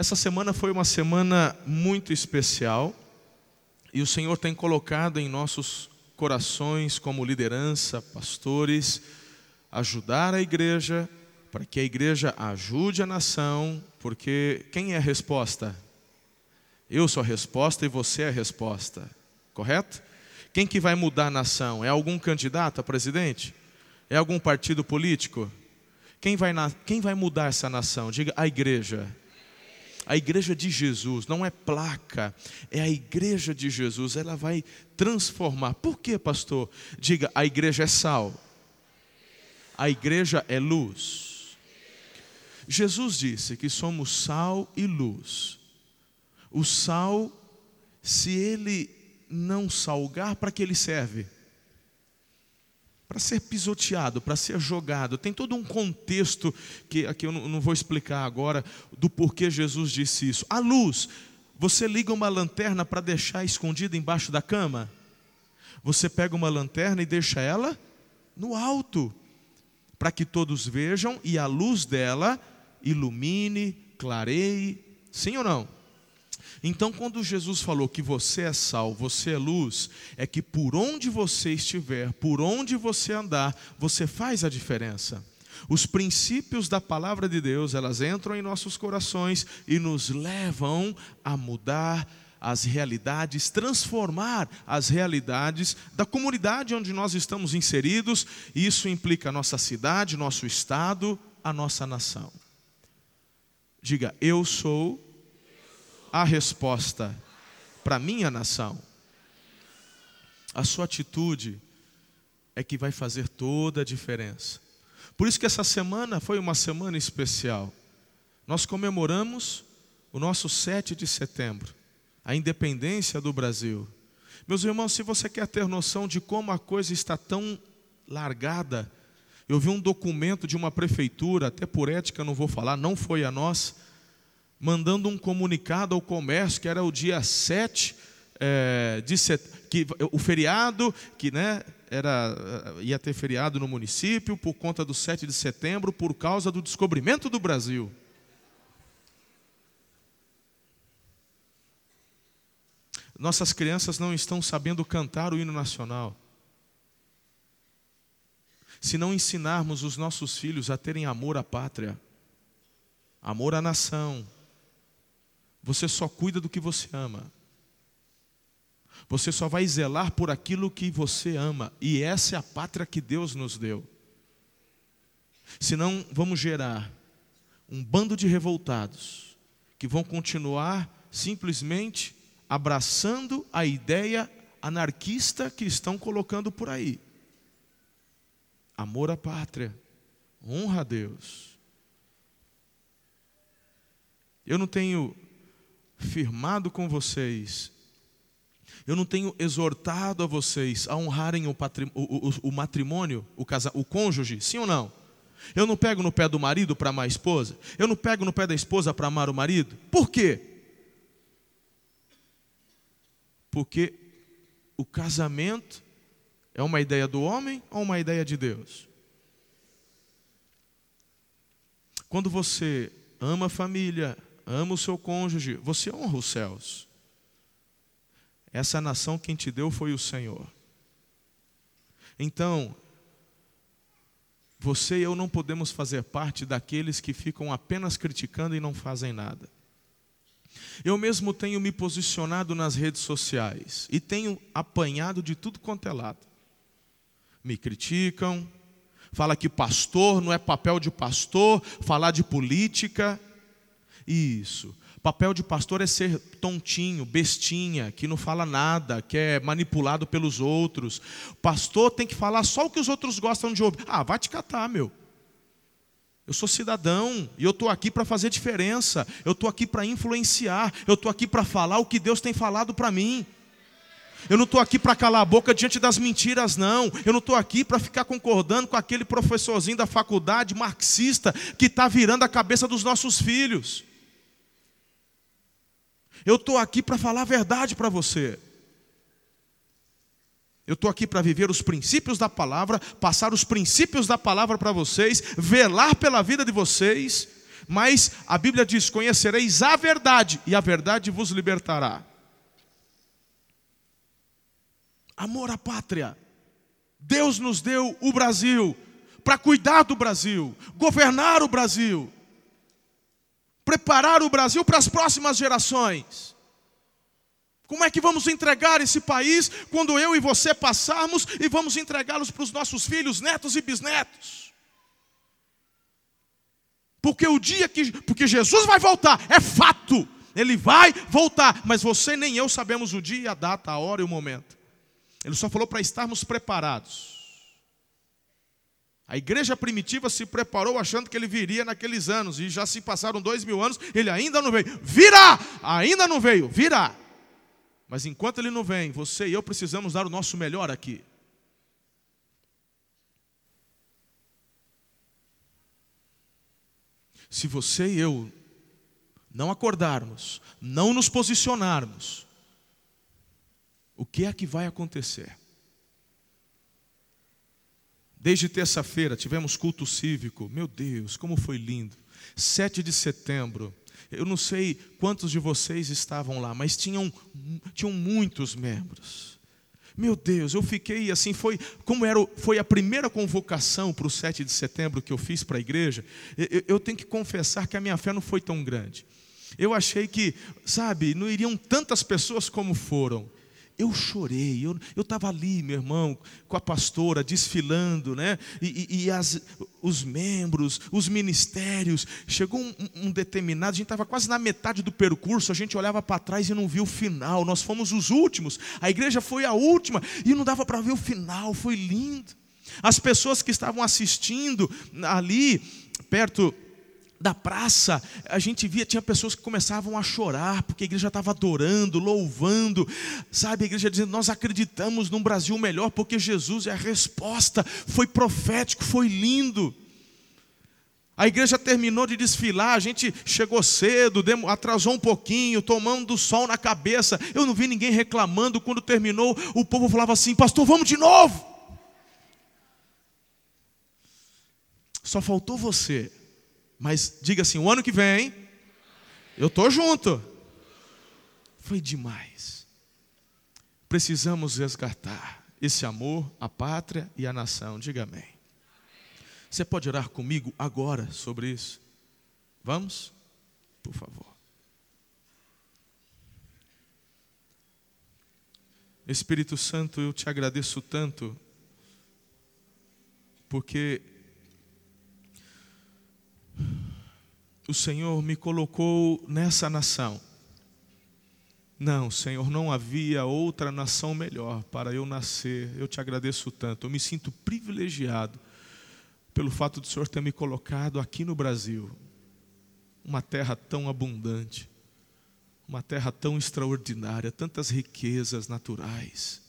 Essa semana foi uma semana muito especial e o Senhor tem colocado em nossos corações, como liderança, pastores, ajudar a igreja, para que a igreja ajude a nação, porque quem é a resposta? Eu sou a resposta e você é a resposta, correto? Quem que vai mudar a nação? É algum candidato a presidente? É algum partido político? Quem vai, na... Quem vai mudar essa nação? Diga a igreja. A igreja de Jesus não é placa, é a igreja de Jesus, ela vai transformar. Por quê, pastor? Diga, a igreja é sal, a igreja é luz. Jesus disse que somos sal e luz. O sal, se ele não salgar, para que ele serve? Para ser pisoteado, para ser jogado. Tem todo um contexto que aqui eu não vou explicar agora do porquê Jesus disse isso. A luz, você liga uma lanterna para deixar escondida embaixo da cama? Você pega uma lanterna e deixa ela no alto, para que todos vejam e a luz dela ilumine, clareie. Sim ou não? Então, quando Jesus falou que você é sal, você é luz, é que por onde você estiver, por onde você andar, você faz a diferença. Os princípios da palavra de Deus, elas entram em nossos corações e nos levam a mudar as realidades, transformar as realidades da comunidade onde nós estamos inseridos, e isso implica a nossa cidade, nosso estado, a nossa nação. Diga, eu sou a resposta para minha nação. A sua atitude é que vai fazer toda a diferença. Por isso que essa semana foi uma semana especial. Nós comemoramos o nosso 7 de setembro, a independência do Brasil. Meus irmãos, se você quer ter noção de como a coisa está tão largada, eu vi um documento de uma prefeitura, até por ética não vou falar, não foi a nós, mandando um comunicado ao comércio, que era o dia 7 é, de set... que o feriado, que né, era, eh, ia ter feriado no município por conta do 7 de setembro, por causa do descobrimento do Brasil. Nossas crianças não estão sabendo cantar o hino nacional. Se não ensinarmos os nossos filhos a terem amor à pátria, amor à nação, você só cuida do que você ama. Você só vai zelar por aquilo que você ama. E essa é a pátria que Deus nos deu. Senão, vamos gerar um bando de revoltados que vão continuar simplesmente abraçando a ideia anarquista que estão colocando por aí. Amor à pátria, honra a Deus. Eu não tenho firmado com vocês, eu não tenho exortado a vocês a honrarem o, o, o, o matrimônio, o, casa, o cônjuge, sim ou não? Eu não pego no pé do marido para amar a esposa? Eu não pego no pé da esposa para amar o marido? Por quê? Porque o casamento é uma ideia do homem ou uma ideia de Deus? Quando você ama a família, ama o seu cônjuge, você honra os céus. Essa nação quem te deu foi o Senhor. Então, você e eu não podemos fazer parte daqueles que ficam apenas criticando e não fazem nada. Eu mesmo tenho me posicionado nas redes sociais e tenho apanhado de tudo quanto é lado. Me criticam, fala que pastor não é papel de pastor, falar de política. Isso. Papel de pastor é ser tontinho, bestinha, que não fala nada, que é manipulado pelos outros. Pastor tem que falar só o que os outros gostam de ouvir. Ah, vai te catar, meu. Eu sou cidadão e eu estou aqui para fazer diferença. Eu estou aqui para influenciar. Eu estou aqui para falar o que Deus tem falado para mim. Eu não estou aqui para calar a boca diante das mentiras, não. Eu não estou aqui para ficar concordando com aquele professorzinho da faculdade marxista que está virando a cabeça dos nossos filhos. Eu estou aqui para falar a verdade para você. Eu estou aqui para viver os princípios da palavra, passar os princípios da palavra para vocês, velar pela vida de vocês, Mas a Bíblia diz: Conhecereis a verdade, e a verdade vos libertará. Amor à pátria. Deus nos deu o Brasil para cuidar do Brasil, governar o Brasil, preparar o Brasil para as próximas gerações. Como é que vamos entregar esse país quando eu e você passarmos e vamos entregá-los para os nossos filhos, netos e bisnetos? Porque o dia que porque Jesus vai voltar, é fato. Ele vai voltar, mas você nem eu sabemos o dia, a data, a hora e o momento. Ele só falou para estarmos preparados. A igreja primitiva se preparou achando que ele viria naqueles anos, e já se passaram dois mil anos, ele ainda não veio. Virá! Ainda não veio, virá. Mas enquanto ele não vem, você e eu precisamos dar o nosso melhor aqui. Se você e eu não acordarmos, não nos posicionarmos, o que é que vai acontecer? Desde terça-feira tivemos culto cívico. Meu Deus, como foi lindo. 7 de setembro. Eu não sei quantos de vocês estavam lá, mas tinham, tinham muitos membros. Meu Deus, eu fiquei assim, foi como era, foi a primeira convocação para o 7 de setembro que eu fiz para a igreja. Eu, eu tenho que confessar que a minha fé não foi tão grande. Eu achei que, sabe, não iriam tantas pessoas como foram. Eu chorei, eu estava ali, meu irmão, com a pastora, desfilando, né? E, e, e as, os membros, os ministérios. Chegou um, um determinado, a gente estava quase na metade do percurso, a gente olhava para trás e não viu o final. Nós fomos os últimos, a igreja foi a última, e não dava para ver o final, foi lindo. As pessoas que estavam assistindo ali, perto da praça, a gente via, tinha pessoas que começavam a chorar, porque a igreja estava adorando, louvando, sabe? A igreja dizendo: Nós acreditamos num Brasil melhor, porque Jesus é a resposta. Foi profético, foi lindo. A igreja terminou de desfilar, a gente chegou cedo, atrasou um pouquinho, tomando sol na cabeça. Eu não vi ninguém reclamando. Quando terminou, o povo falava assim: Pastor, vamos de novo. Só faltou você mas diga assim: o ano que vem, eu estou junto. Foi demais. Precisamos resgatar esse amor, a pátria e a nação. Diga amém. Você pode orar comigo agora sobre isso? Vamos? Por favor. Espírito Santo, eu te agradeço tanto, porque o Senhor me colocou nessa nação. Não, Senhor, não havia outra nação melhor para eu nascer. Eu te agradeço tanto. Eu me sinto privilegiado pelo fato do Senhor ter me colocado aqui no Brasil, uma terra tão abundante, uma terra tão extraordinária, tantas riquezas naturais,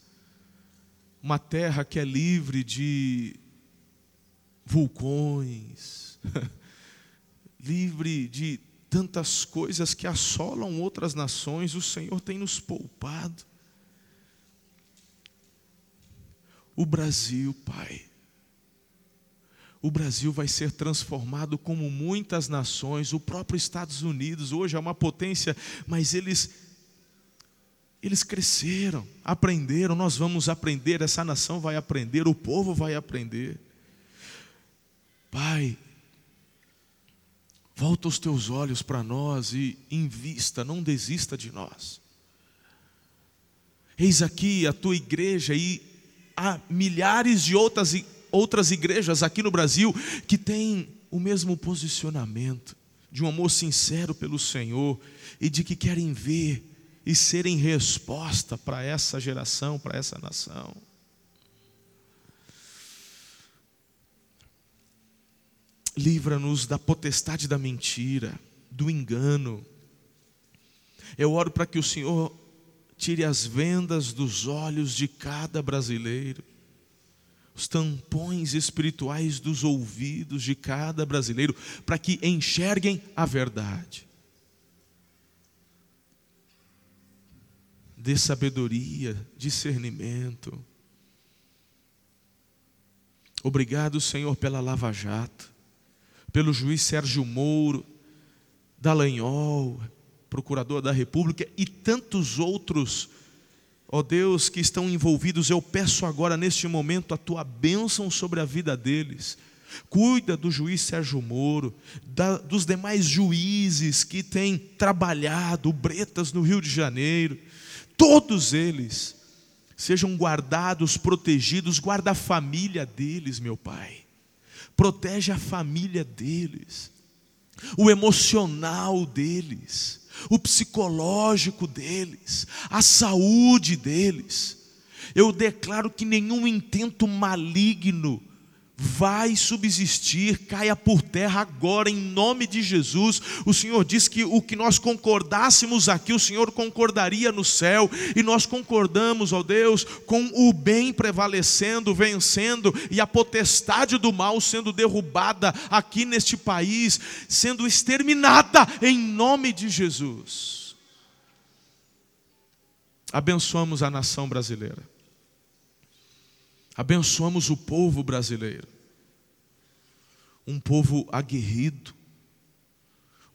uma terra que é livre de vulcões. livre de tantas coisas que assolam outras nações, o Senhor tem nos poupado. O Brasil, Pai, o Brasil vai ser transformado como muitas nações, o próprio Estados Unidos hoje é uma potência, mas eles eles cresceram, aprenderam, nós vamos aprender, essa nação vai aprender, o povo vai aprender. Pai, Volta os teus olhos para nós e invista, não desista de nós. Eis aqui a tua igreja e há milhares de outras, outras igrejas aqui no Brasil que têm o mesmo posicionamento, de um amor sincero pelo Senhor e de que querem ver e serem resposta para essa geração, para essa nação. Livra-nos da potestade da mentira, do engano. Eu oro para que o Senhor tire as vendas dos olhos de cada brasileiro, os tampões espirituais dos ouvidos de cada brasileiro, para que enxerguem a verdade. Dê sabedoria, discernimento. Obrigado, Senhor, pela Lava Jato pelo juiz Sérgio Moro, Dallagnol, procurador da República e tantos outros, ó Deus, que estão envolvidos, eu peço agora neste momento a tua bênção sobre a vida deles. Cuida do juiz Sérgio Moro, da, dos demais juízes que têm trabalhado, Bretas no Rio de Janeiro, todos eles sejam guardados, protegidos, guarda a família deles, meu Pai. Protege a família deles, o emocional deles, o psicológico deles, a saúde deles. Eu declaro que nenhum intento maligno vai subsistir, caia por terra agora, em nome de Jesus. O Senhor diz que o que nós concordássemos aqui, o Senhor concordaria no céu, e nós concordamos, ó Deus, com o bem prevalecendo, vencendo, e a potestade do mal sendo derrubada aqui neste país, sendo exterminada em nome de Jesus. Abençoamos a nação brasileira. Abençoamos o povo brasileiro. Um povo aguerrido,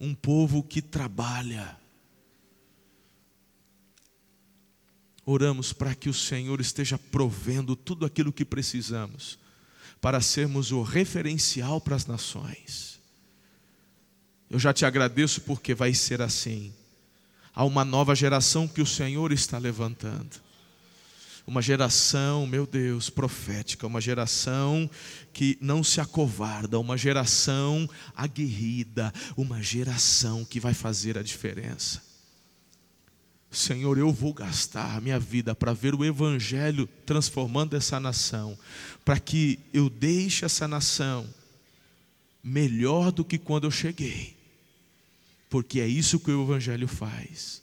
um povo que trabalha. Oramos para que o Senhor esteja provendo tudo aquilo que precisamos para sermos o referencial para as nações. Eu já te agradeço porque vai ser assim. Há uma nova geração que o Senhor está levantando uma geração, meu Deus, profética, uma geração que não se acovarda, uma geração aguerrida, uma geração que vai fazer a diferença. Senhor, eu vou gastar a minha vida para ver o Evangelho transformando essa nação, para que eu deixe essa nação melhor do que quando eu cheguei, porque é isso que o Evangelho faz.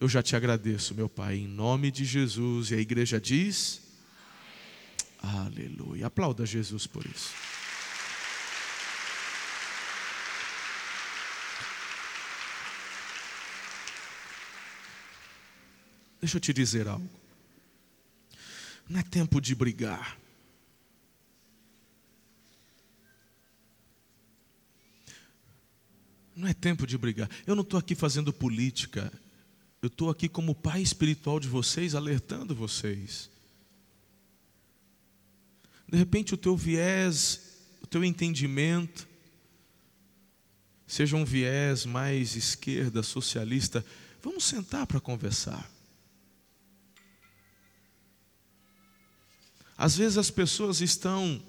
Eu já te agradeço, meu Pai, em nome de Jesus. E a igreja diz: Amém. Aleluia. Aplauda Jesus por isso. Deixa eu te dizer algo. Não é tempo de brigar. Não é tempo de brigar. Eu não estou aqui fazendo política. Eu estou aqui como pai espiritual de vocês, alertando vocês. De repente o teu viés, o teu entendimento, seja um viés mais esquerda, socialista, vamos sentar para conversar. Às vezes as pessoas estão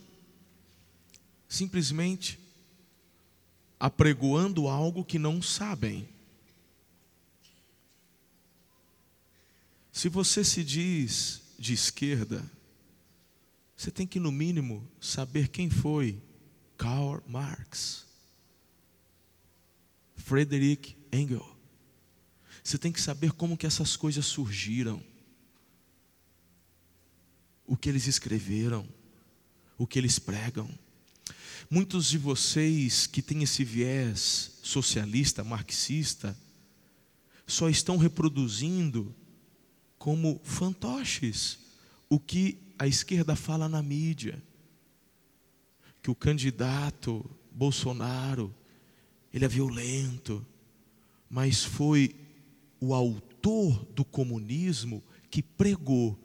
simplesmente apregoando algo que não sabem. Se você se diz de esquerda, você tem que, no mínimo, saber quem foi Karl Marx, Frederick Engels. Você tem que saber como que essas coisas surgiram, o que eles escreveram, o que eles pregam. Muitos de vocês que têm esse viés socialista, marxista, só estão reproduzindo como fantoches o que a esquerda fala na mídia. Que o candidato Bolsonaro, ele é violento, mas foi o autor do comunismo que pregou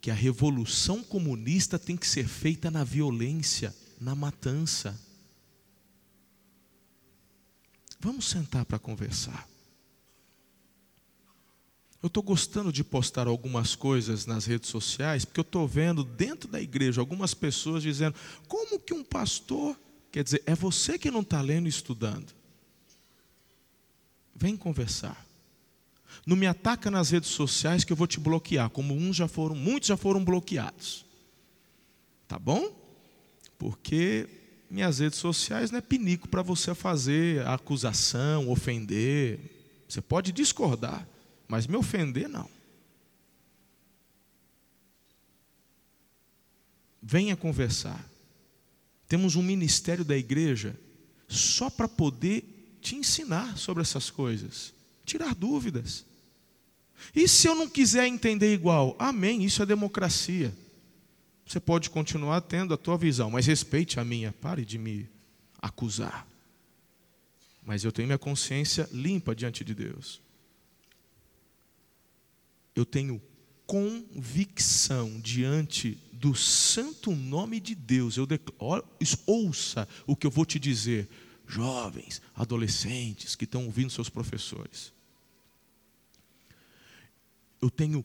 que a revolução comunista tem que ser feita na violência, na matança. Vamos sentar para conversar. Eu estou gostando de postar algumas coisas nas redes sociais, porque eu estou vendo dentro da igreja algumas pessoas dizendo: como que um pastor. Quer dizer, é você que não está lendo e estudando. Vem conversar. Não me ataca nas redes sociais que eu vou te bloquear, como uns já foram, muitos já foram bloqueados. Tá bom? Porque minhas redes sociais não é pinico para você fazer acusação, ofender. Você pode discordar. Mas me ofender, não. Venha conversar. Temos um ministério da igreja só para poder te ensinar sobre essas coisas, tirar dúvidas. E se eu não quiser entender igual? Amém, isso é democracia. Você pode continuar tendo a tua visão, mas respeite a minha, pare de me acusar. mas eu tenho minha consciência limpa diante de Deus. Eu tenho convicção diante do santo nome de Deus. Eu declaro, ouça o que eu vou te dizer, jovens, adolescentes que estão ouvindo seus professores. Eu tenho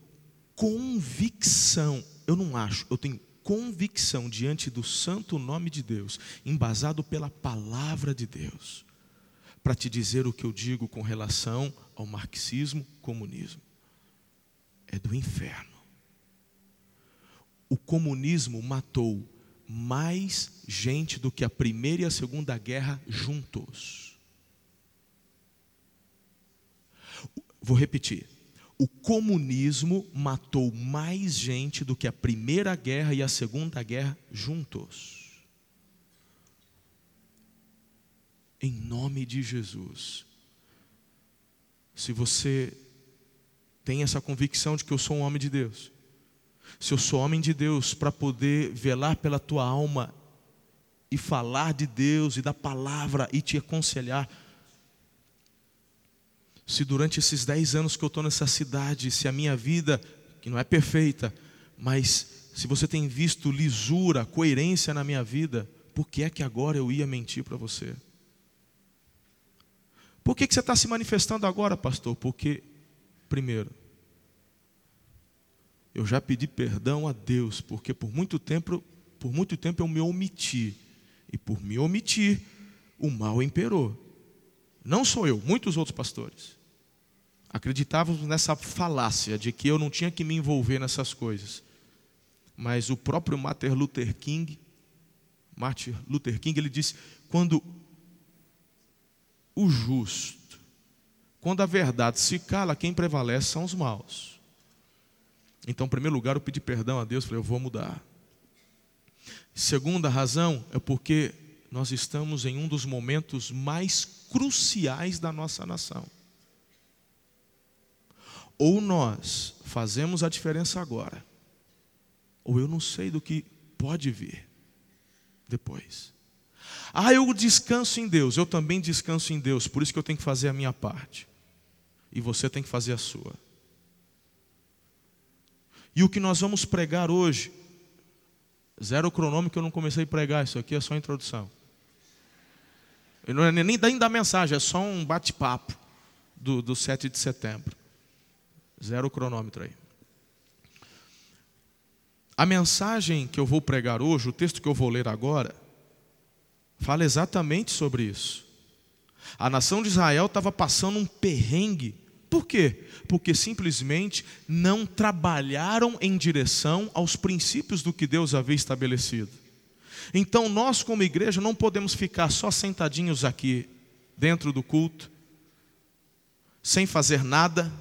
convicção, eu não acho, eu tenho convicção diante do santo nome de Deus, embasado pela palavra de Deus, para te dizer o que eu digo com relação ao marxismo, comunismo. É do inferno. O comunismo matou mais gente do que a primeira e a segunda guerra juntos. Vou repetir o comunismo matou mais gente do que a Primeira Guerra e a Segunda Guerra juntos. Em nome de Jesus. Se você tem essa convicção de que eu sou um homem de Deus, se eu sou homem de Deus para poder velar pela tua alma e falar de Deus e da palavra e te aconselhar, se durante esses dez anos que eu estou nessa cidade, se a minha vida, que não é perfeita, mas se você tem visto lisura, coerência na minha vida, por que é que agora eu ia mentir para você? Por que, que você está se manifestando agora, pastor? Porque, primeiro, eu já pedi perdão a Deus, porque por muito tempo, por muito tempo eu me omiti. E por me omitir, o mal imperou. Não sou eu, muitos outros pastores acreditávamos nessa falácia de que eu não tinha que me envolver nessas coisas. Mas o próprio Martin Luther King, Martin Luther King, ele disse: quando o justo, quando a verdade se cala, quem prevalece são os maus. Então, em primeiro lugar, eu pedi perdão a Deus, falei, eu vou mudar. Segunda razão é porque nós estamos em um dos momentos mais cruciais da nossa nação. Ou nós fazemos a diferença agora, ou eu não sei do que pode vir depois. Ah, eu descanso em Deus, eu também descanso em Deus, por isso que eu tenho que fazer a minha parte. E você tem que fazer a sua. E o que nós vamos pregar hoje, zero cronômetro, eu não comecei a pregar, isso aqui é só introdução. Não é nem da mensagem, é só um bate-papo do, do 7 de setembro. Zero cronômetro aí. A mensagem que eu vou pregar hoje, o texto que eu vou ler agora, fala exatamente sobre isso. A nação de Israel estava passando um perrengue. Por quê? Porque simplesmente não trabalharam em direção aos princípios do que Deus havia estabelecido. Então nós, como igreja, não podemos ficar só sentadinhos aqui dentro do culto, sem fazer nada,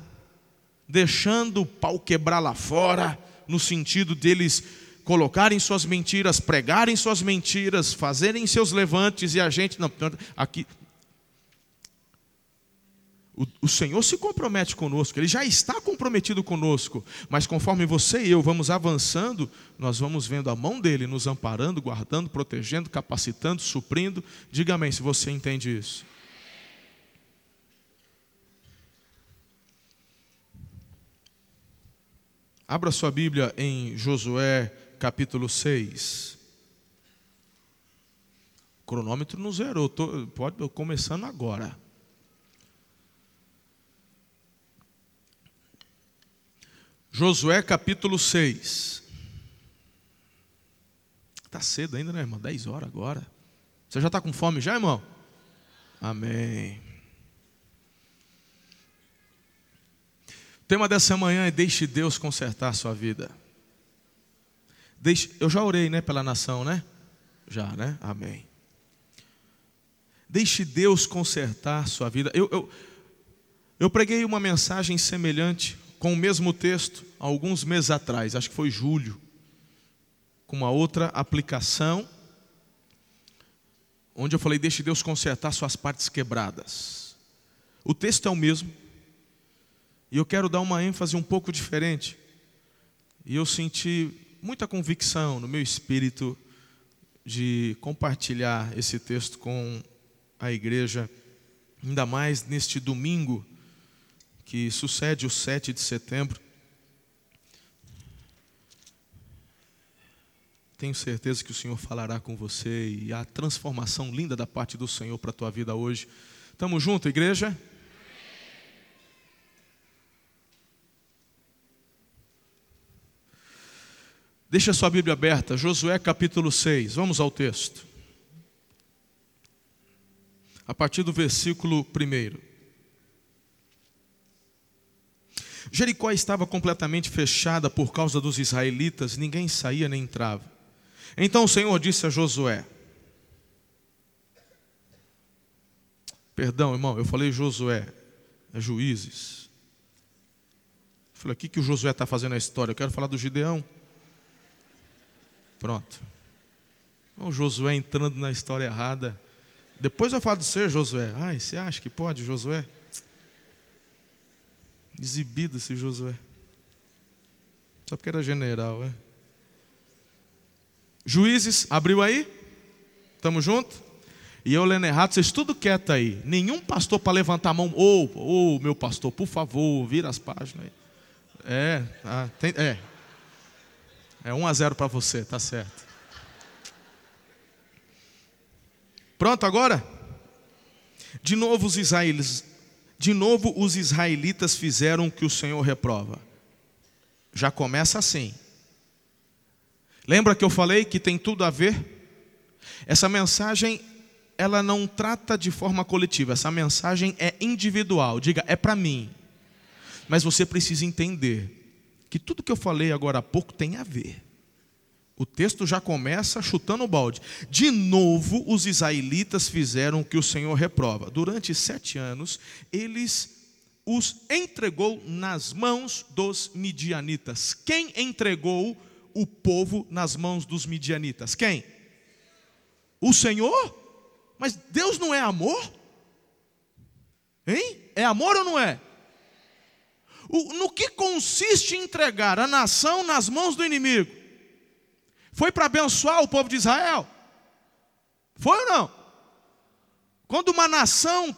deixando o pau quebrar lá fora, no sentido deles colocarem suas mentiras, pregarem suas mentiras, fazerem seus levantes e a gente não, aqui o, o, Senhor se compromete conosco, Ele já está comprometido conosco, mas conforme você e eu vamos avançando, nós vamos vendo a mão dele nos amparando, guardando, protegendo, capacitando, suprindo. Diga amém se você entende isso. Abra sua Bíblia em Josué capítulo 6. O cronômetro não zerou, tô, pode começando agora. Josué capítulo 6. Está cedo ainda, né, irmão? 10 horas agora. Você já está com fome já, irmão? Amém. O tema dessa manhã é deixe Deus consertar a sua vida. Deixe, eu já orei, né, pela nação, né? Já, né? Amém. Deixe Deus consertar sua vida. Eu, eu, eu preguei uma mensagem semelhante com o mesmo texto alguns meses atrás, acho que foi julho, com uma outra aplicação, onde eu falei: deixe Deus consertar suas partes quebradas. O texto é o mesmo, e eu quero dar uma ênfase um pouco diferente. E eu senti muita convicção no meu espírito de compartilhar esse texto com a igreja ainda mais neste domingo que sucede o 7 de setembro. Tenho certeza que o Senhor falará com você e a transformação linda da parte do Senhor para a tua vida hoje. Tamo junto, igreja? Deixa sua Bíblia aberta, Josué capítulo 6. Vamos ao texto. A partir do versículo 1. Jericó estava completamente fechada por causa dos israelitas, ninguém saía nem entrava. Então o Senhor disse a Josué: Perdão, irmão, eu falei Josué, é juízes. Eu falei, o que, que o Josué está fazendo na história? Eu quero falar do Gideão. Pronto. O Josué entrando na história errada. Depois eu falo de ser Josué. Ai, você acha que pode, Josué? Exibido esse Josué. Só porque era general, é? Juízes, abriu aí? Estamos juntos? E eu lendo errado, vocês tudo quieto aí. Nenhum pastor para levantar a mão. Ô, oh, oh, meu pastor, por favor, vira as páginas aí. É, tá, tem, é. É 1 a 0 para você, tá certo. Pronto agora? De novo os israelitas, de novo os israelitas fizeram o que o Senhor reprova. Já começa assim. Lembra que eu falei que tem tudo a ver? Essa mensagem ela não trata de forma coletiva, essa mensagem é individual. Diga, é para mim. Mas você precisa entender que tudo que eu falei agora há pouco tem a ver. O texto já começa chutando o balde. De novo, os israelitas fizeram o que o Senhor reprova. Durante sete anos, eles os entregou nas mãos dos midianitas. Quem entregou o povo nas mãos dos midianitas? Quem? O Senhor? Mas Deus não é amor? Hein? É amor ou não é? O, no que consiste entregar a nação nas mãos do inimigo? Foi para abençoar o povo de Israel? Foi ou não? Quando uma nação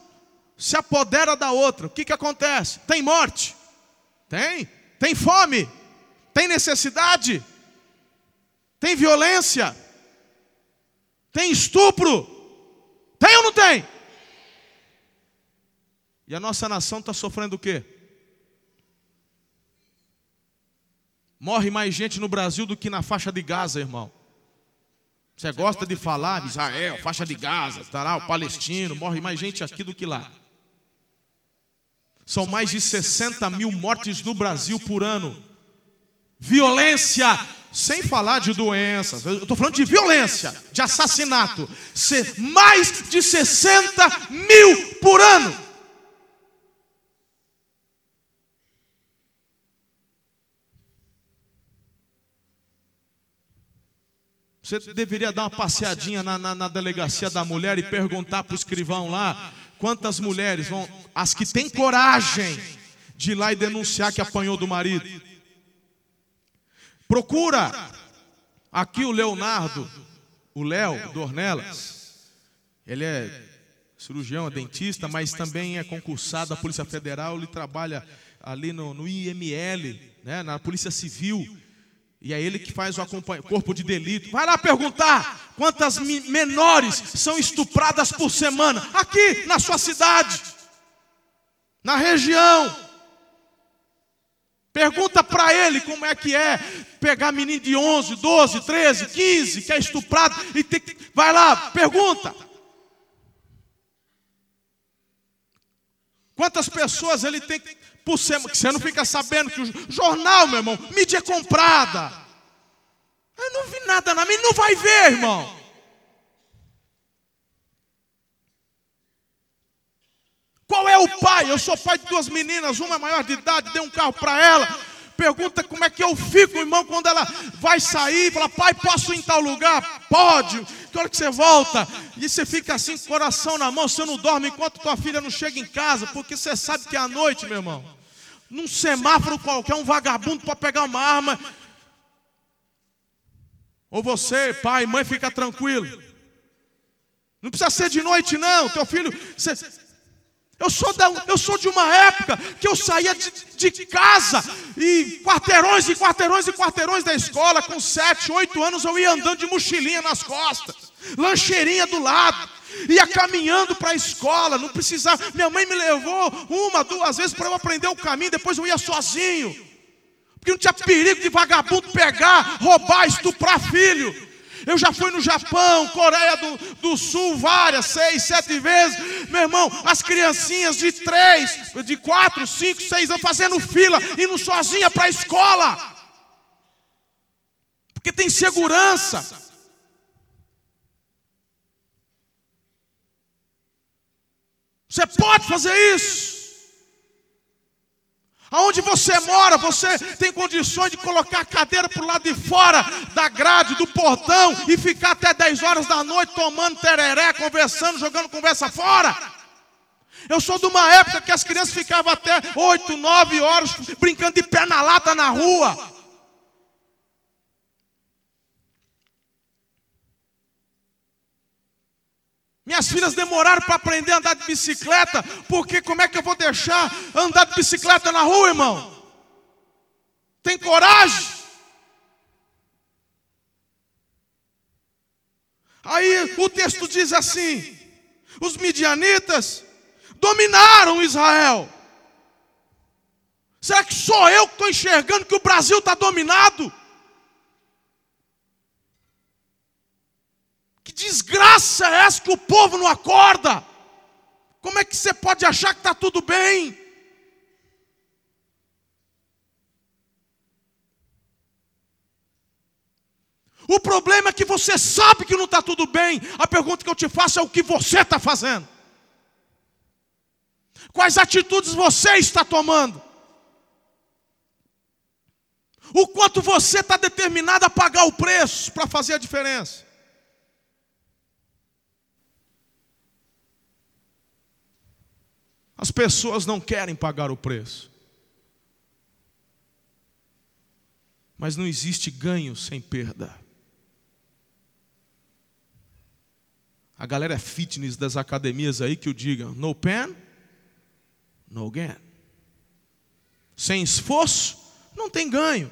se apodera da outra, o que, que acontece? Tem morte? Tem. Tem fome? Tem necessidade? Tem violência? Tem estupro? Tem ou não tem? E a nossa nação está sofrendo o quê? Morre mais gente no Brasil do que na faixa de Gaza, irmão. Você gosta de falar de Israel, faixa de Gaza, está lá o palestino, morre mais gente aqui do que lá. São mais de 60 mil mortes no Brasil por ano. Violência, sem falar de doenças. Eu estou falando de violência, de assassinato. Mais de 60 mil por ano. Você deveria dar uma passeadinha na, na, na delegacia da mulher e perguntar para o escrivão lá quantas mulheres vão, as que têm coragem de ir lá e denunciar que apanhou do marido. Procura aqui o Leonardo, o Léo Dornelas. Ele é cirurgião, é dentista, mas também é concursado da Polícia Federal. Ele trabalha ali no, no IML, né, na Polícia Civil. E é ele que faz o corpo de delito. Vai lá perguntar quantas menores são estupradas por semana aqui na sua cidade, na região. Pergunta para ele como é que é pegar menino de 11, 12, 13, 15 que é estuprado e tem que... vai lá, pergunta. Quantas pessoas ele tem que por semana, você não fica sabendo que o jornal, meu irmão, mídia comprada. Eu não vi nada na mídia, não vai ver, irmão. Qual é o pai? Eu sou pai de duas meninas, uma é maior de idade, dei um carro para ela. Pergunta como é que eu fico, irmão, quando ela vai sair, fala, pai, posso ir em tal lugar? Pode. Que hora que você volta? E você fica assim, coração na mão, você não dorme enquanto tua filha não chega em casa, porque você sabe que é à noite, meu irmão num semáforo qualquer, um vagabundo para pegar uma arma. Ou você, pai, mãe, fica tranquilo. Não precisa ser de noite, não. Teu filho. Você... Eu sou, da, eu sou de uma época que eu saía de, de, casa e quarteirões e quarteirões e quarteirões da escola, com sete, oito anos eu ia andando de mochilinha nas costas, lancheirinha do lado, ia caminhando para a escola, não precisava. Minha mãe me levou uma, duas vezes para eu aprender o caminho, depois eu ia sozinho, porque não tinha perigo de vagabundo pegar, roubar, estuprar filho. Eu já fui no Japão, Coreia do, do Sul, várias, seis, sete vezes. Meu irmão, as criancinhas de três, de quatro, cinco, seis anos fazendo fila, indo sozinha para a escola. Porque tem segurança. Você pode fazer isso. Aonde você mora, você tem condições de colocar a cadeira para o lado de fora da grade, do portão, e ficar até 10 horas da noite tomando tereré, conversando, jogando conversa fora. Eu sou de uma época que as crianças ficavam até 8, 9 horas brincando de pé na lata na rua. Minhas filhas demoraram para aprender a andar de bicicleta, porque como é que eu vou deixar andar de bicicleta na rua, irmão? Tem coragem? Aí o texto diz assim: os midianitas dominaram Israel. Será que sou eu que estou enxergando que o Brasil está dominado? Desgraça é essa que o povo não acorda? Como é que você pode achar que está tudo bem? O problema é que você sabe que não está tudo bem. A pergunta que eu te faço é o que você está fazendo. Quais atitudes você está tomando? O quanto você está determinado a pagar o preço para fazer a diferença? As pessoas não querem pagar o preço. Mas não existe ganho sem perda. A galera é fitness das academias aí que o digam: no pain, no gain. Sem esforço, não tem ganho.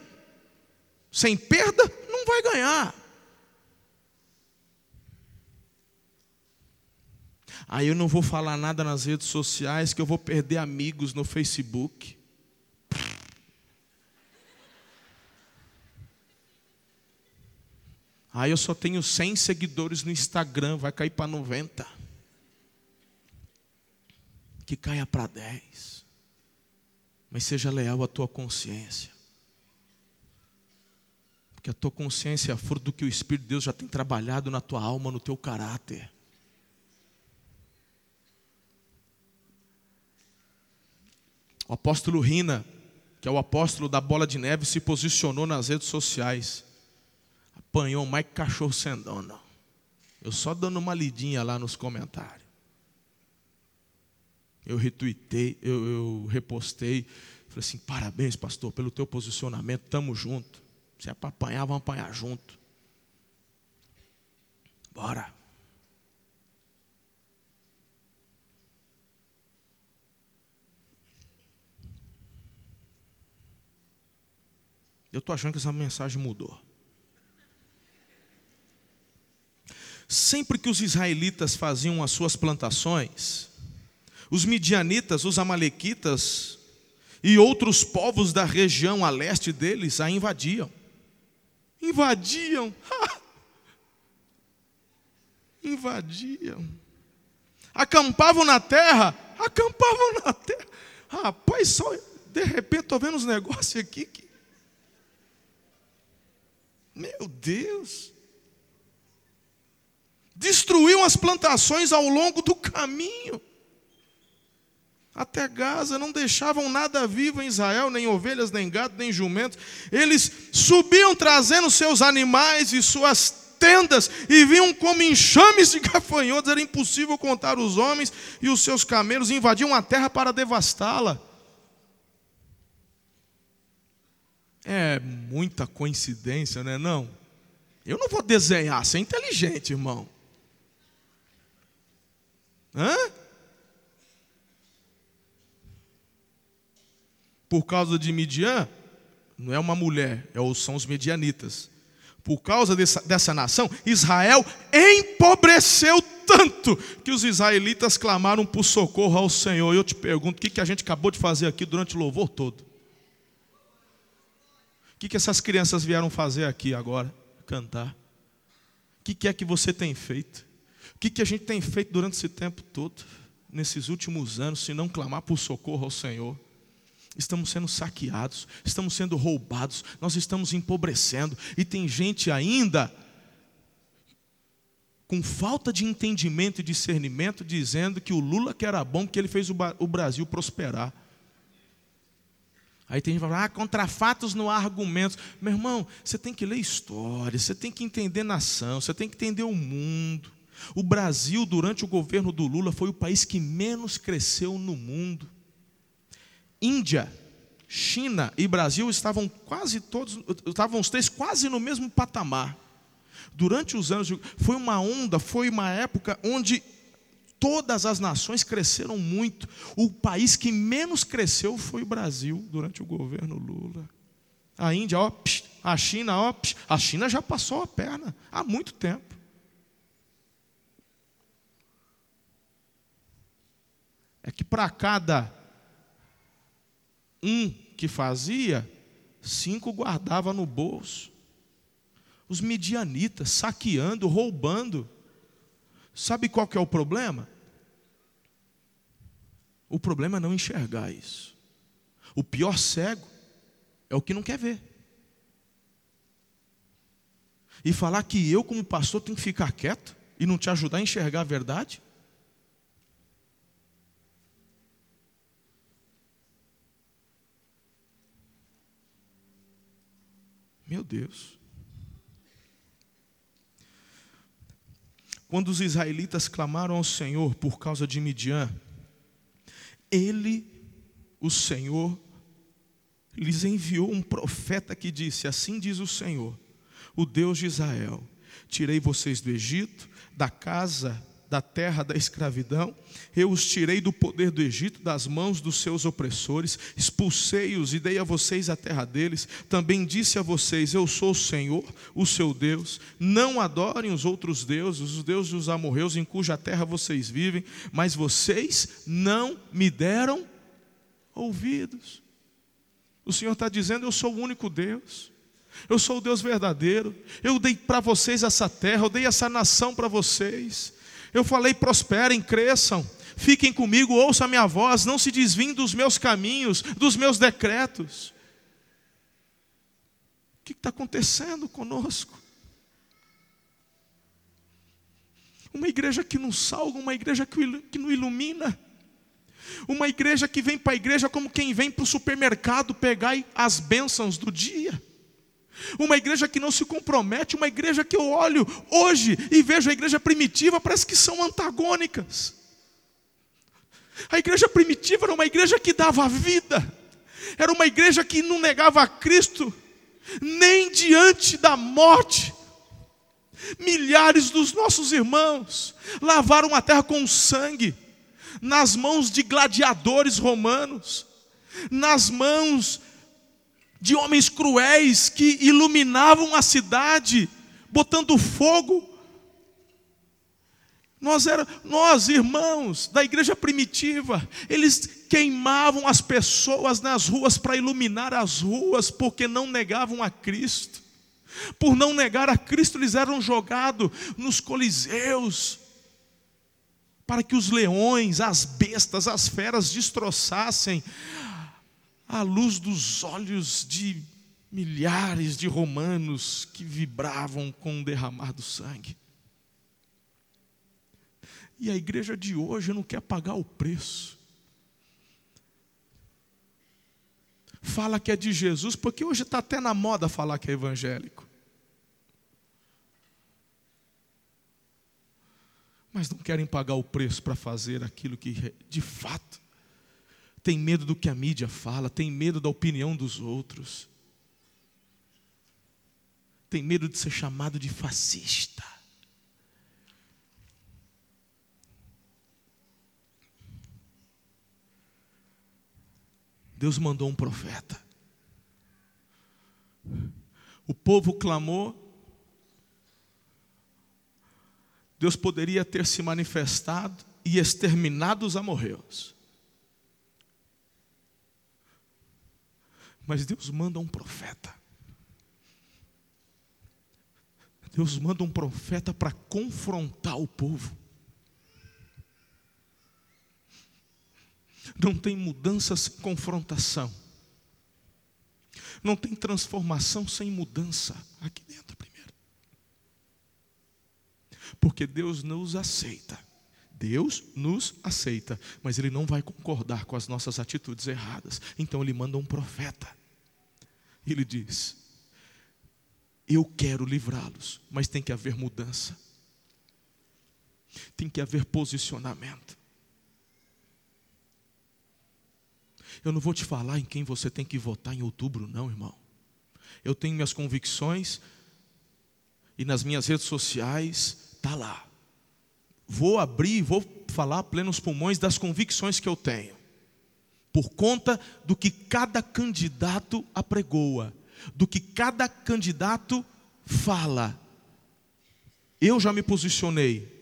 Sem perda, não vai ganhar. Aí eu não vou falar nada nas redes sociais que eu vou perder amigos no Facebook. Aí eu só tenho 100 seguidores no Instagram, vai cair para 90. Que caia para 10. Mas seja leal à tua consciência. Porque a tua consciência é fruto do que o Espírito de Deus já tem trabalhado na tua alma, no teu caráter. O apóstolo Rina, que é o apóstolo da bola de neve, se posicionou nas redes sociais. Apanhou mais cachorro sendona. Eu só dando uma lidinha lá nos comentários. Eu retuitei, eu, eu repostei. Falei assim: parabéns, pastor, pelo teu posicionamento, tamo junto. Se é para apanhar, vamos apanhar junto. Bora. Eu estou achando que essa mensagem mudou. Sempre que os israelitas faziam as suas plantações, os midianitas, os amalequitas e outros povos da região a leste deles a invadiam. Invadiam. invadiam. Acampavam na terra, acampavam na terra. Rapaz, só de repente estou vendo uns negócios aqui que meu Deus! Destruíam as plantações ao longo do caminho. Até Gaza, não deixavam nada vivo em Israel, nem ovelhas, nem gado, nem jumentos. Eles subiam trazendo seus animais e suas tendas e vinham como enxames de gafanhotos. Era impossível contar os homens e os seus camelos. Invadiam a terra para devastá-la. É muita coincidência, né? Não. Eu não vou desenhar, você é inteligente, irmão. Hã? por causa de Midian, não é uma mulher, é são os medianitas. Por causa dessa, dessa nação, Israel empobreceu tanto que os israelitas clamaram por socorro ao Senhor. E eu te pergunto, o que, que a gente acabou de fazer aqui durante o louvor todo? O que, que essas crianças vieram fazer aqui agora? Cantar. O que, que é que você tem feito? O que, que a gente tem feito durante esse tempo todo, nesses últimos anos, se não clamar por socorro ao Senhor? Estamos sendo saqueados, estamos sendo roubados, nós estamos empobrecendo, e tem gente ainda com falta de entendimento e discernimento, dizendo que o Lula que era bom porque ele fez o Brasil prosperar. Aí tem gente que fala, ah, contra fatos não há. Meu irmão, você tem que ler história, você tem que entender nação, você tem que entender o mundo. O Brasil, durante o governo do Lula, foi o país que menos cresceu no mundo. Índia, China e Brasil estavam quase todos, estavam os três quase no mesmo patamar. Durante os anos, foi uma onda, foi uma época onde todas as nações cresceram muito. O país que menos cresceu foi o Brasil durante o governo Lula. A Índia, ó, a China, ó, a China já passou a perna há muito tempo. É que para cada um que fazia, cinco guardava no bolso. Os medianitas saqueando, roubando. Sabe qual que é o problema? O problema é não enxergar isso. O pior cego é o que não quer ver. E falar que eu, como pastor, tenho que ficar quieto e não te ajudar a enxergar a verdade? Meu Deus. Quando os israelitas clamaram ao Senhor por causa de Midian, ele, o Senhor, lhes enviou um profeta que disse: Assim diz o Senhor, o Deus de Israel: Tirei vocês do Egito, da casa da terra da escravidão, eu os tirei do poder do Egito, das mãos dos seus opressores, expulsei-os e dei a vocês a terra deles. Também disse a vocês: Eu sou o Senhor, o seu Deus. Não adorem os outros deuses, os deuses dos amorreus em cuja terra vocês vivem, mas vocês não me deram ouvidos. O Senhor está dizendo: Eu sou o único Deus. Eu sou o Deus verdadeiro. Eu dei para vocês essa terra, eu dei essa nação para vocês. Eu falei: prosperem, cresçam, fiquem comigo, ouçam a minha voz, não se desviem dos meus caminhos, dos meus decretos. O que está acontecendo conosco? Uma igreja que não salga, uma igreja que não ilumina. Uma igreja que vem para a igreja como quem vem para o supermercado pegar as bênçãos do dia. Uma igreja que não se compromete, uma igreja que eu olho hoje e vejo a igreja primitiva, parece que são antagônicas. A igreja primitiva era uma igreja que dava vida, era uma igreja que não negava a Cristo, nem diante da morte. Milhares dos nossos irmãos lavaram a terra com sangue, nas mãos de gladiadores romanos, nas mãos de homens cruéis que iluminavam a cidade, botando fogo. Nós, era, nós, irmãos da igreja primitiva, eles queimavam as pessoas nas ruas para iluminar as ruas, porque não negavam a Cristo. Por não negar a Cristo, eles eram jogados nos coliseus, para que os leões, as bestas, as feras destroçassem à luz dos olhos de milhares de romanos que vibravam com o derramar do sangue. E a igreja de hoje não quer pagar o preço. Fala que é de Jesus, porque hoje está até na moda falar que é evangélico. Mas não querem pagar o preço para fazer aquilo que de fato tem medo do que a mídia fala, tem medo da opinião dos outros, tem medo de ser chamado de fascista. Deus mandou um profeta. O povo clamou. Deus poderia ter se manifestado e exterminado os amorreus. Mas Deus manda um profeta. Deus manda um profeta para confrontar o povo. Não tem mudança sem confrontação. Não tem transformação sem mudança aqui dentro primeiro. Porque Deus nos aceita. Deus nos aceita, mas Ele não vai concordar com as nossas atitudes erradas. Então Ele manda um profeta. Ele diz: eu quero livrá-los, mas tem que haver mudança, tem que haver posicionamento. Eu não vou te falar em quem você tem que votar em outubro, não, irmão. Eu tenho minhas convicções e nas minhas redes sociais está lá. Vou abrir, vou falar plenos pulmões das convicções que eu tenho, por conta do que cada candidato apregoa do que cada candidato fala. Eu já me posicionei.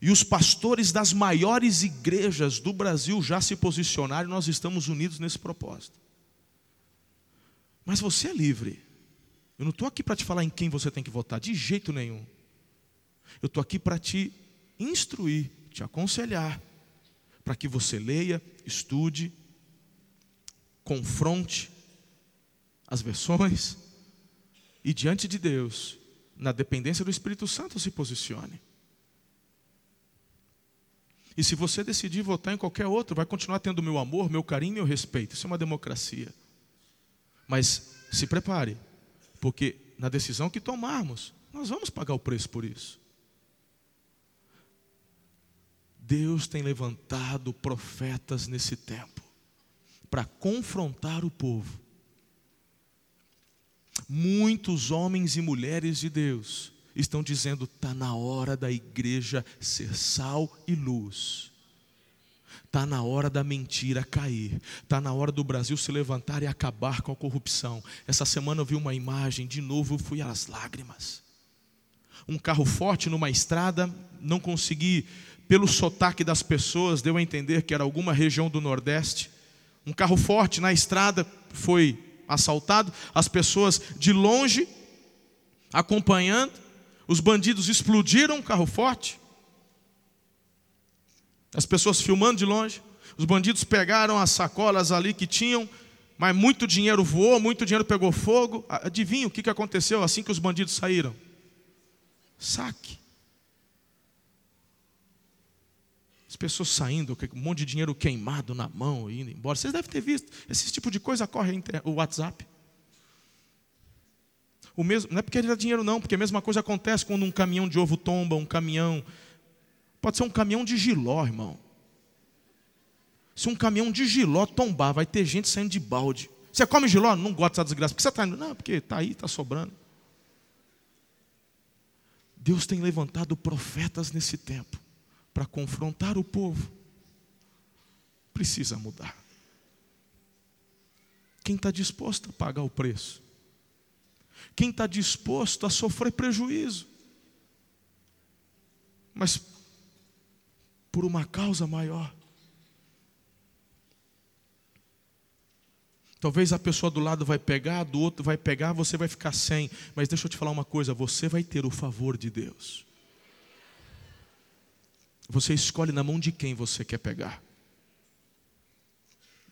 E os pastores das maiores igrejas do Brasil já se posicionaram nós estamos unidos nesse propósito. Mas você é livre. Eu não estou aqui para te falar em quem você tem que votar, de jeito nenhum. Eu estou aqui para te instruir, te aconselhar, para que você leia, estude, confronte, as versões, e diante de Deus, na dependência do Espírito Santo, se posicione. E se você decidir votar em qualquer outro, vai continuar tendo meu amor, meu carinho e meu respeito. Isso é uma democracia. Mas se prepare, porque na decisão que tomarmos, nós vamos pagar o preço por isso. Deus tem levantado profetas nesse tempo para confrontar o povo Muitos homens e mulheres de Deus estão dizendo: está na hora da igreja ser sal e luz. Está na hora da mentira cair. Está na hora do Brasil se levantar e acabar com a corrupção. Essa semana eu vi uma imagem, de novo eu fui às lágrimas. Um carro forte numa estrada, não consegui, pelo sotaque das pessoas, deu a entender que era alguma região do Nordeste. Um carro forte na estrada foi assaltado, as pessoas de longe acompanhando, os bandidos explodiram um carro forte, as pessoas filmando de longe, os bandidos pegaram as sacolas ali que tinham, mas muito dinheiro voou, muito dinheiro pegou fogo. Adivinha o que aconteceu assim que os bandidos saíram? Saque. As pessoas saindo, um monte de dinheiro queimado na mão, indo embora. Vocês devem ter visto. Esse tipo de coisa corre o WhatsApp. O mesmo, não é porque ele dá dinheiro, não, porque a mesma coisa acontece quando um caminhão de ovo tomba, um caminhão. Pode ser um caminhão de giló, irmão. Se um caminhão de giló tombar, vai ter gente saindo de balde. Você come giló? Não gosta dessa desgraça. Por que você está indo? Não, porque está aí, está sobrando. Deus tem levantado profetas nesse tempo para confrontar o povo, precisa mudar. Quem está disposto a pagar o preço? Quem está disposto a sofrer prejuízo? Mas por uma causa maior. Talvez a pessoa do lado vai pegar, do outro vai pegar, você vai ficar sem. Mas deixa eu te falar uma coisa: você vai ter o favor de Deus. Você escolhe na mão de quem você quer pegar.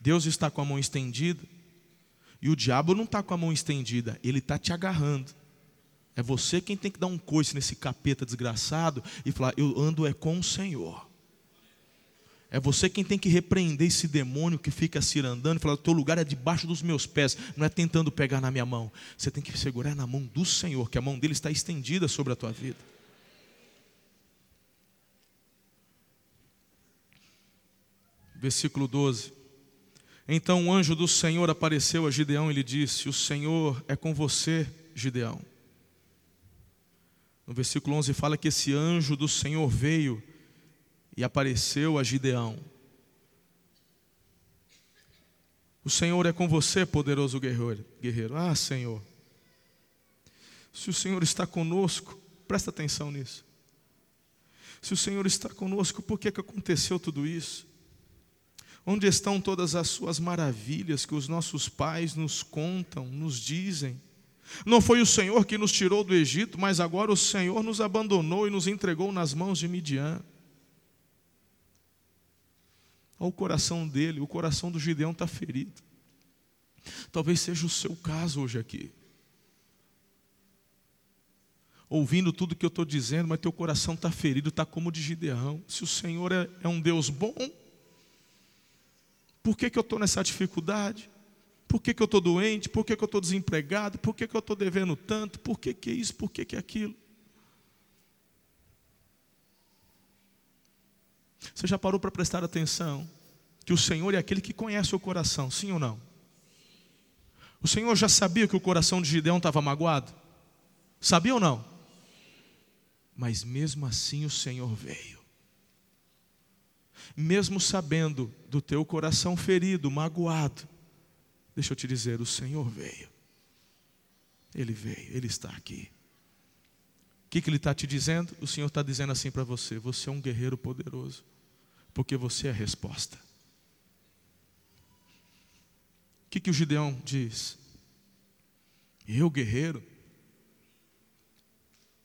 Deus está com a mão estendida e o diabo não está com a mão estendida, ele está te agarrando. É você quem tem que dar um coice nesse capeta desgraçado e falar: Eu ando é com o Senhor. É você quem tem que repreender esse demônio que fica cirandando e falar: Teu lugar é debaixo dos meus pés, não é tentando pegar na minha mão. Você tem que segurar na mão do Senhor, que a mão dele está estendida sobre a tua vida. Versículo 12. Então o anjo do Senhor apareceu a Gideão e lhe disse: O Senhor é com você, Gideão. No versículo 11 fala que esse anjo do Senhor veio e apareceu a Gideão. O Senhor é com você, poderoso guerreiro. Ah, Senhor. Se o Senhor está conosco, presta atenção nisso. Se o Senhor está conosco, por que, que aconteceu tudo isso? Onde estão todas as suas maravilhas que os nossos pais nos contam, nos dizem? Não foi o Senhor que nos tirou do Egito, mas agora o Senhor nos abandonou e nos entregou nas mãos de Midian. Olha o coração dele, o coração do Gideão está ferido. Talvez seja o seu caso hoje aqui. Ouvindo tudo que eu estou dizendo, mas teu coração está ferido, está como o de Gideão. Se o Senhor é, é um Deus bom, por que, que eu estou nessa dificuldade? Por que, que eu estou doente? Por que, que eu estou desempregado? Por que, que eu estou devendo tanto? Por que, que é isso? Por que, que é aquilo? Você já parou para prestar atenção que o Senhor é aquele que conhece o coração, sim ou não? O Senhor já sabia que o coração de Gideão estava magoado? Sabia ou não? Mas mesmo assim o Senhor veio. Mesmo sabendo do teu coração ferido, magoado, deixa eu te dizer: o Senhor veio. Ele veio, Ele está aqui. O que, que Ele está te dizendo? O Senhor está dizendo assim para você: você é um guerreiro poderoso, porque você é a resposta. O que, que o Gideão diz? Eu, guerreiro?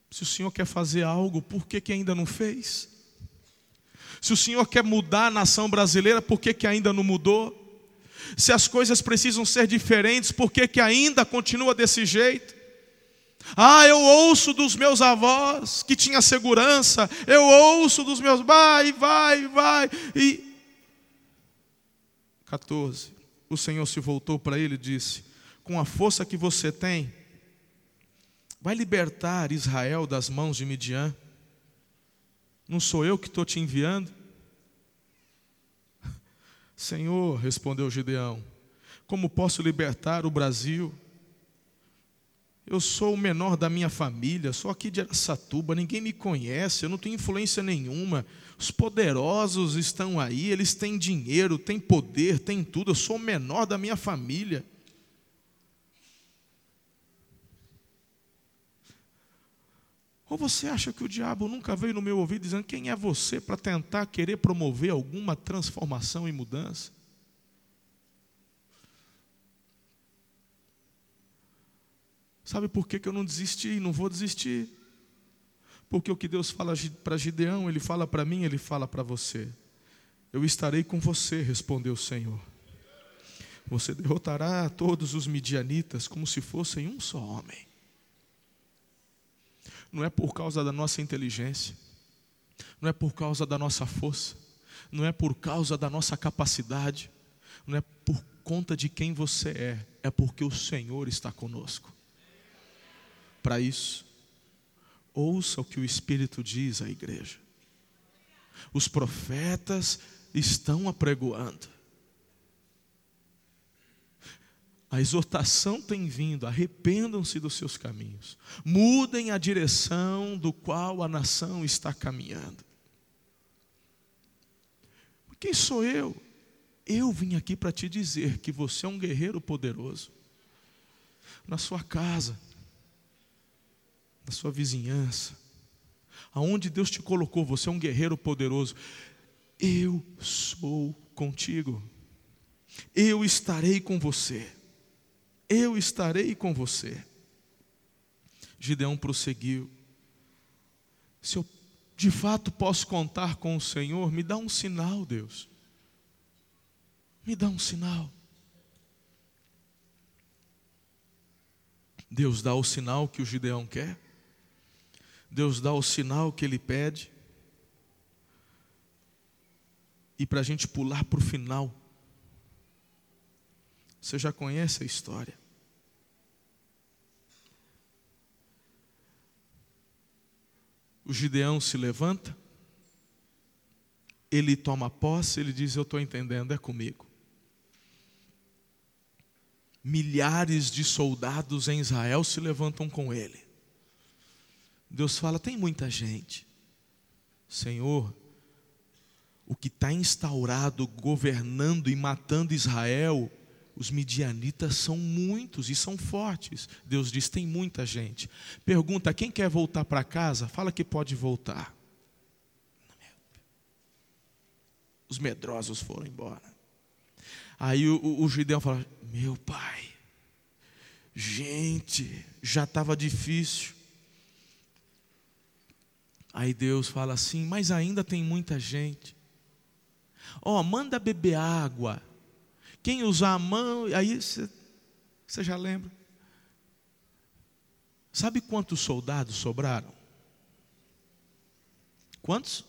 Se o Senhor quer fazer algo, por que, que ainda não fez? Se o Senhor quer mudar a nação brasileira, por que, que ainda não mudou? Se as coisas precisam ser diferentes, por que, que ainda continua desse jeito? Ah, eu ouço dos meus avós que tinha segurança, eu ouço dos meus vai, vai, vai. E 14. O Senhor se voltou para ele e disse: Com a força que você tem, vai libertar Israel das mãos de Midian. Não sou eu que estou te enviando? Senhor, respondeu Gideão, como posso libertar o Brasil? Eu sou o menor da minha família, sou aqui de Aracatuba, ninguém me conhece, eu não tenho influência nenhuma. Os poderosos estão aí, eles têm dinheiro, têm poder, têm tudo. Eu sou o menor da minha família. Ou você acha que o diabo nunca veio no meu ouvido dizendo quem é você para tentar querer promover alguma transformação e mudança? Sabe por que, que eu não desisti e não vou desistir? Porque o que Deus fala para Gideão, Ele fala para mim, Ele fala para você. Eu estarei com você, respondeu o Senhor. Você derrotará todos os midianitas como se fossem um só homem não é por causa da nossa inteligência, não é por causa da nossa força, não é por causa da nossa capacidade, não é por conta de quem você é, é porque o Senhor está conosco. Para isso, ouça o que o Espírito diz à igreja. Os profetas estão apregoando. A exortação tem vindo, arrependam-se dos seus caminhos, mudem a direção do qual a nação está caminhando. Quem sou eu? Eu vim aqui para te dizer que você é um guerreiro poderoso. Na sua casa, na sua vizinhança, aonde Deus te colocou, você é um guerreiro poderoso. Eu sou contigo, eu estarei com você eu estarei com você. Gideão prosseguiu: Se eu de fato posso contar com o Senhor, me dá um sinal, Deus. Me dá um sinal. Deus dá o sinal que o Gideão quer. Deus dá o sinal que ele pede. E para a gente pular para o final, você já conhece a história. O Gideão se levanta, ele toma posse, ele diz: Eu estou entendendo, é comigo. Milhares de soldados em Israel se levantam com ele. Deus fala: Tem muita gente. Senhor, o que está instaurado, governando e matando Israel, Os midianitas são muitos e são fortes. Deus diz: tem muita gente. Pergunta: quem quer voltar para casa? Fala que pode voltar. Os medrosos foram embora. Aí o, o, o fala: Meu pai, gente, já estava difícil. Aí Deus fala assim: Mas ainda tem muita gente. Ó, oh, manda beber água. Quem usar a mão, aí você já lembra. Sabe quantos soldados sobraram? Quantos?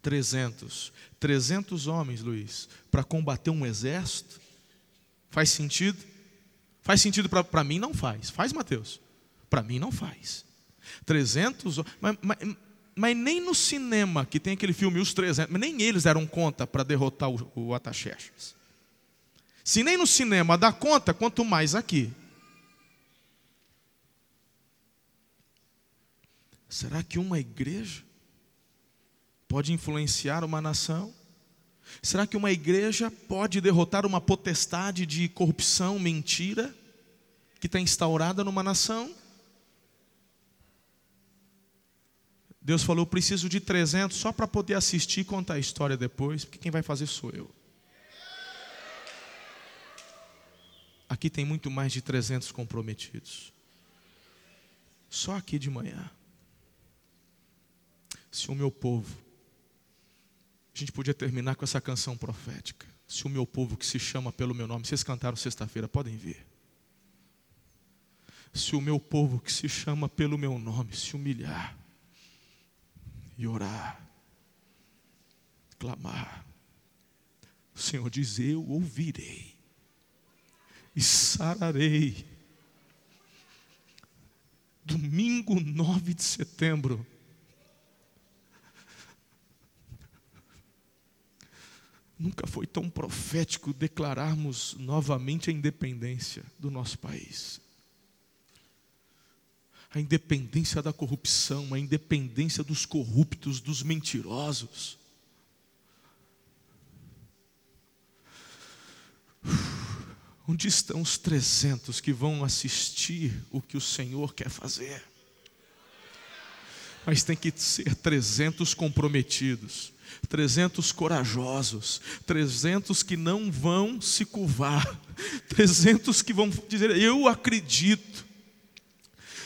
300. 300 homens, Luiz, para combater um exército? Faz sentido? Faz sentido para mim? Não faz. Faz, Mateus? Para mim não faz. 300, mas, mas, mas, nem no cinema, que tem aquele filme Os 300, nem eles deram conta para derrotar o, o Ataxerxes. Se nem no cinema dá conta, quanto mais aqui. Será que uma igreja pode influenciar uma nação? Será que uma igreja pode derrotar uma potestade de corrupção, mentira, que está instaurada numa nação? Deus falou: preciso de 300 só para poder assistir e contar a história depois, porque quem vai fazer sou eu. Aqui tem muito mais de 300 comprometidos. Só aqui de manhã. Se o meu povo a gente podia terminar com essa canção profética. Se o meu povo que se chama pelo meu nome, vocês cantaram sexta-feira, podem ver. Se o meu povo que se chama pelo meu nome se humilhar e orar, clamar, o Senhor diz: Eu ouvirei e sararei. Domingo 9 de setembro, Nunca foi tão profético declararmos novamente a independência do nosso país. A independência da corrupção, a independência dos corruptos, dos mentirosos. Onde estão os 300 que vão assistir o que o Senhor quer fazer? Mas tem que ser 300 comprometidos 300 corajosos, 300 que não vão se curvar, 300 que vão dizer: Eu acredito.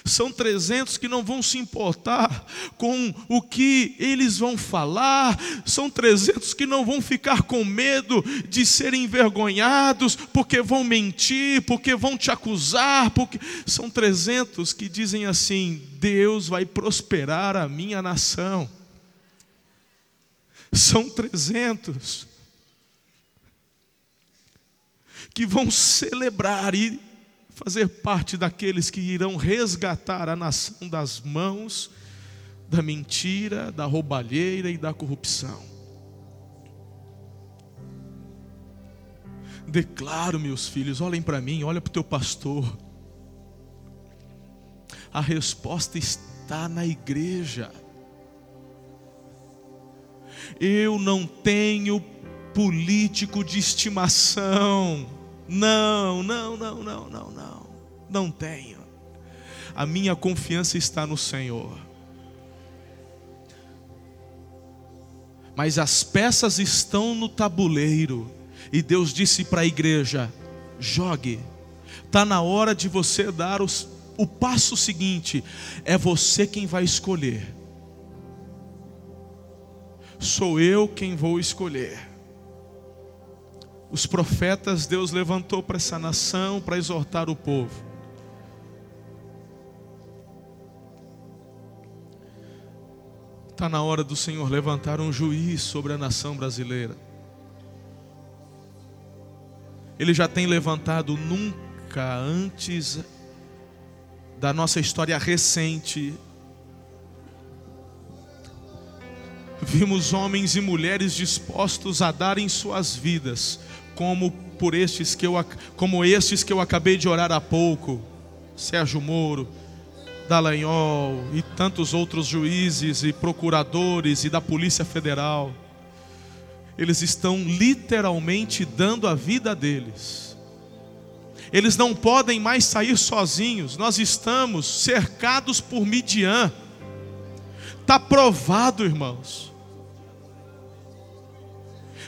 São 300 que não vão se importar com o que eles vão falar, são 300 que não vão ficar com medo de serem envergonhados, porque vão mentir, porque vão te acusar, porque são 300 que dizem assim: Deus vai prosperar a minha nação. São 300 que vão celebrar e fazer parte daqueles que irão resgatar a nação das mãos da mentira, da roubalheira e da corrupção. Declaro, meus filhos, olhem para mim, olha para o teu pastor. A resposta está na igreja. Eu não tenho político de estimação. Não, não, não, não, não, não. Não tenho. A minha confiança está no Senhor. Mas as peças estão no tabuleiro. E Deus disse para a igreja: jogue. Está na hora de você dar os, o passo seguinte. É você quem vai escolher sou eu quem vou escolher. Os profetas Deus levantou para essa nação para exortar o povo. Está na hora do Senhor levantar um juiz sobre a nação brasileira. Ele já tem levantado nunca antes da nossa história recente vimos homens e mulheres dispostos a darem suas vidas, como por estes que eu, como estes que eu acabei de orar há pouco, Sérgio Moro, Dallagnol e tantos outros juízes e procuradores e da Polícia Federal. eles estão literalmente dando a vida deles. Eles não podem mais sair sozinhos. Nós estamos cercados por Midian. Está provado, irmãos.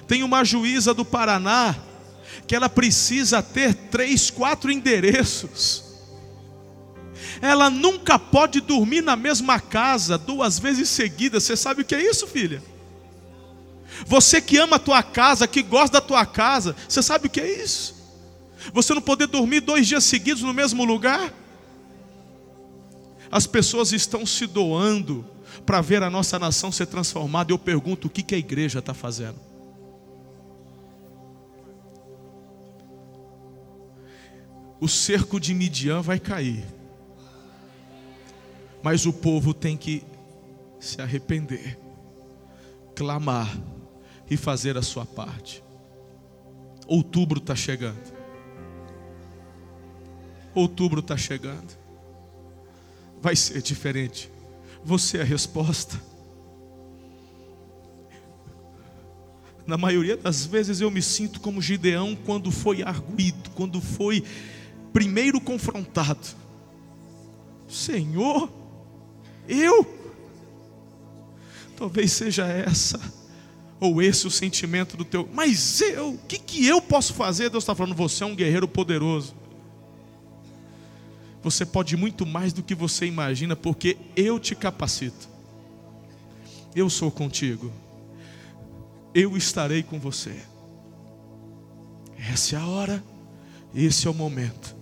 Tem uma juíza do Paraná que ela precisa ter três, quatro endereços. Ela nunca pode dormir na mesma casa duas vezes seguidas. Você sabe o que é isso, filha? Você que ama a tua casa, que gosta da tua casa, você sabe o que é isso? Você não poder dormir dois dias seguidos no mesmo lugar? As pessoas estão se doando para ver a nossa nação ser transformada. Eu pergunto: o que, que a igreja está fazendo? O cerco de Midian vai cair, mas o povo tem que se arrepender, clamar e fazer a sua parte. Outubro está chegando. Outubro está chegando. Vai ser diferente. Você é a resposta. Na maioria das vezes eu me sinto como Gideão quando foi arguído, quando foi primeiro confrontado. Senhor, eu? Talvez seja essa, ou esse o sentimento do teu, mas eu, o que, que eu posso fazer? Deus está falando, você é um guerreiro poderoso. Você pode muito mais do que você imagina, porque eu te capacito. Eu sou contigo. Eu estarei com você. Essa é a hora, esse é o momento